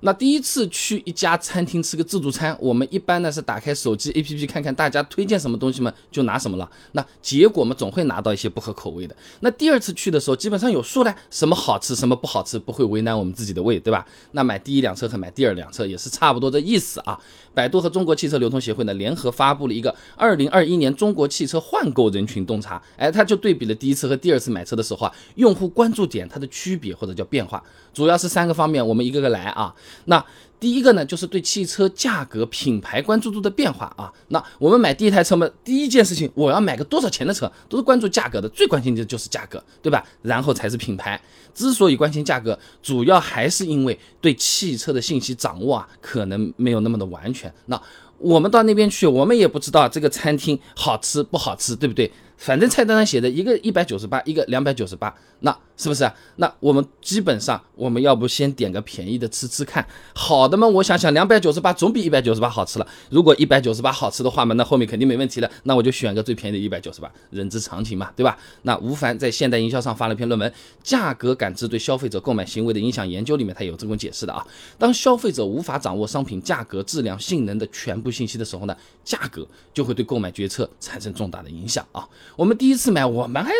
那第一次去一家餐厅吃个自助餐，我们一般呢是打开手机 APP 看看大家推荐什么东西嘛，就拿什么了。那结果嘛，总会拿到一些不合口味的。那第二次去的时候，基本上有数了，什么好吃，什么不好吃，不会为难我们自己的胃，对吧？那买第一辆车和买第二辆车也是差不多的意思啊。百度和中国汽车流通协会呢联合发布了一个二零二一年中国汽车换购人群洞察，哎，他就对比了第一次和第二次买车的时候啊，用户关注点它的区别或者叫变化，主要是三个方面，我们一个个来啊。那第一个呢，就是对汽车价格、品牌关注度的变化啊。那我们买第一台车嘛，第一件事情，我要买个多少钱的车，都是关注价格的，最关心的就是价格，对吧？然后才是品牌。之所以关心价格，主要还是因为对汽车的信息掌握啊，可能没有那么的完全。那我们到那边去，我们也不知道这个餐厅好吃不好吃，对不对？反正菜单上写的一个一百九十八，一个两百九十八，那是不是？那我们基本上我们要不先点个便宜的吃吃看，好的嘛？我想想，两百九十八总比一百九十八好吃了。如果一百九十八好吃的话嘛，那后面肯定没问题了。那我就选个最便宜的一百九十八，人之常情嘛，对吧？那吴凡在现代营销上发了篇论文《价格感知对消费者购买行为的影响研究》里面，他有这么解释的啊。当消费者无法掌握商品价格、质量、性能的全部信息的时候呢，价格就会对购买决策产生重大的影响啊。我们第一次买，我们还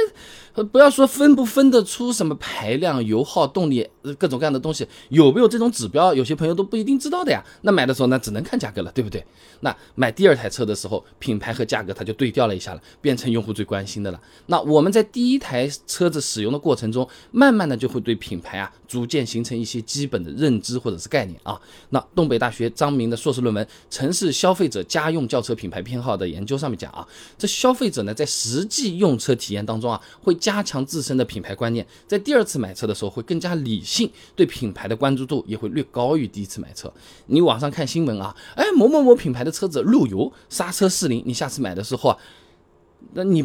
不要说分不分得出什么排量、油耗、动力各种各样的东西，有没有这种指标，有些朋友都不一定知道的呀。那买的时候呢，只能看价格了，对不对？那买第二台车的时候，品牌和价格它就对调了一下了，变成用户最关心的了。那我们在第一台车子使用的过程中，慢慢的就会对品牌啊，逐渐形成一些基本的认知或者是概念啊。那东北大学张明的硕士论文《城市消费者家用轿车品牌偏好的研究》上面讲啊，这消费者呢在实际用车体验当中啊，会加强自身的品牌观念，在第二次买车的时候会更加理性，对品牌的关注度也会略高于第一次买车。你网上看新闻啊，哎，某某某品牌的车子漏油、刹车失灵，你下次买的时候啊，那你。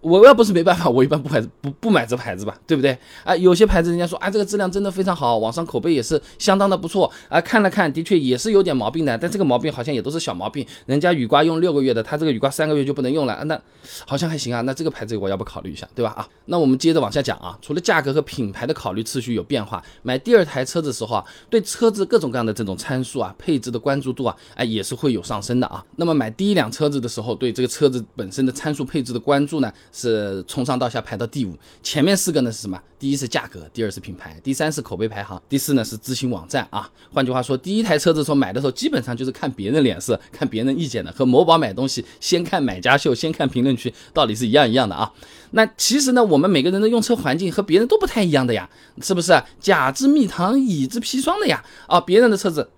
我要不是没办法，我一般不买不不买这牌子吧，对不对？啊，有些牌子人家说啊，这个质量真的非常好，网上口碑也是相当的不错啊。看了看，的确也是有点毛病的，但这个毛病好像也都是小毛病。人家雨刮用六个月的，他这个雨刮三个月就不能用了，那好像还行啊。那这个牌子我要不考虑一下，对吧？啊，那我们接着往下讲啊。除了价格和品牌的考虑次序有变化，买第二台车子的时候啊，对车子各种各样的这种参数啊、配置的关注度啊，哎也是会有上升的啊。那么买第一辆车子的时候，对这个车子本身的参数配置的关注呢？是从上到下排到第五，前面四个呢是什么？第一是价格，第二是品牌，第三是口碑排行，第四呢是咨询网站啊。换句话说，第一台车子时候买的时候，基本上就是看别人脸色，看别人意见的，和某宝买东西先看买家秀，先看评论区，道理是一样一样的啊。那其实呢，我们每个人的用车环境和别人都不太一样的呀，是不是？甲之蜜糖，乙之砒霜的呀。啊，别人的车子。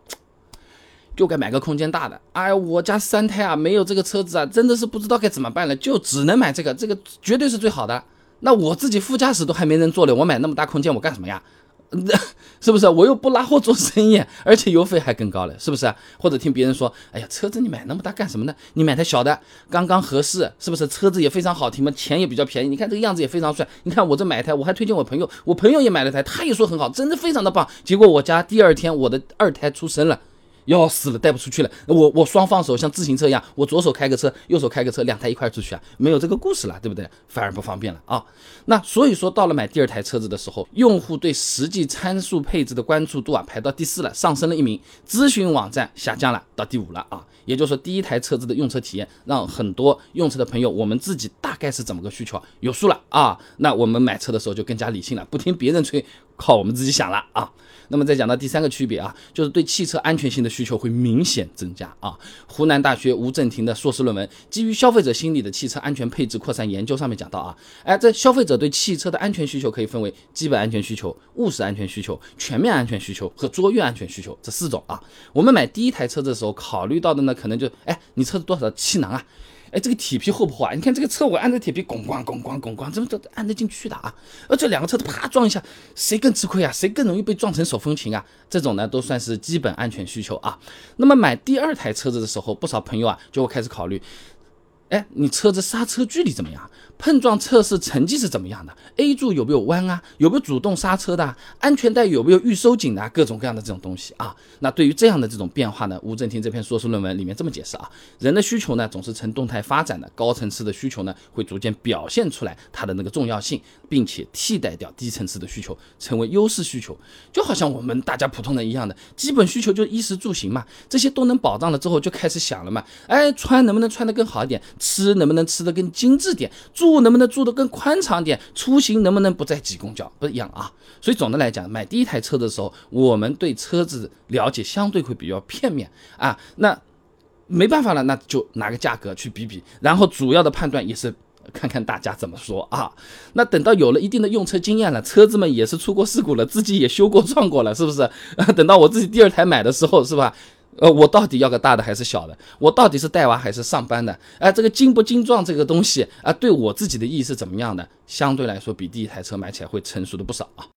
就该买个空间大的，哎，我家三胎啊，没有这个车子啊，真的是不知道该怎么办了，就只能买这个，这个绝对是最好的。那我自己副驾驶都还没人坐了，我买那么大空间我干什么呀？那 是不是？我又不拉货做生意，而且油费还更高了，是不是？或者听别人说，哎呀，车子你买那么大干什么呢？你买台小的刚刚合适，是不是？车子也非常好停嘛，钱也比较便宜，你看这个样子也非常帅。你看我这买一台，我还推荐我朋友，我朋友也买了台，他也说很好，真的非常的棒。结果我家第二天我的二胎出生了。要死了，带不出去了。我我双放手像自行车一样，我左手开个车，右手开个车，两台一块出去啊，没有这个故事了，对不对？反而不方便了啊。那所以说，到了买第二台车子的时候，用户对实际参数配置的关注度啊，排到第四了，上升了一名。咨询网站下降了，到第五了啊。也就是说，第一台车子的用车体验，让很多用车的朋友，我们自己大概是怎么个需求有数了啊。那我们买车的时候就更加理性了，不听别人吹，靠我们自己想了啊。那么再讲到第三个区别啊，就是对汽车安全性的需求会明显增加啊。湖南大学吴正廷的硕士论文《基于消费者心理的汽车安全配置扩散研究》上面讲到啊，哎，这消费者对汽车的安全需求可以分为基本安全需求、务实安全需求、全面安全需求和卓越安全需求这四种啊。我们买第一台车子的时候考虑到的呢，可能就哎，你车子多少气囊啊？哎，这个铁皮厚不厚啊？你看这个车，我按着铁皮，拱咣拱咣拱咣，怎么都按得进去的啊？而这两个车子啪撞一下，谁更吃亏啊？谁更容易被撞成手风琴啊？这种呢，都算是基本安全需求啊。那么买第二台车子的时候，不少朋友啊就会开始考虑，哎，你车子刹车距离怎么样？碰撞测试成绩是怎么样的？A 柱有没有弯啊？有没有主动刹车的？安全带有没有预收紧的？各种各样的这种东西啊。那对于这样的这种变化呢，吴正廷这篇硕士论文里面这么解释啊：人的需求呢总是呈动态发展的，高层次的需求呢会逐渐表现出来它的那个重要性，并且替代掉低层次的需求，成为优势需求。就好像我们大家普通人一样的基本需求就衣食住行嘛，这些都能保障了之后，就开始想了嘛。哎，穿能不能穿得更好一点？吃能不能吃得更精致点？住能不能住得更宽敞点？出行能不能不再挤公交？不一样啊。所以总的来讲，买第一台车的时候，我们对车子了解相对会比较片面啊。那没办法了，那就拿个价格去比比，然后主要的判断也是看看大家怎么说啊。那等到有了一定的用车经验了，车子们也是出过事故了，自己也修过撞过了，是不是？等到我自己第二台买的时候，是吧？呃，我到底要个大的还是小的？我到底是带娃还是上班的？哎，这个精不精壮这个东西啊，对我自己的意义是怎么样的？相对来说，比第一台车买起来会成熟的不少啊。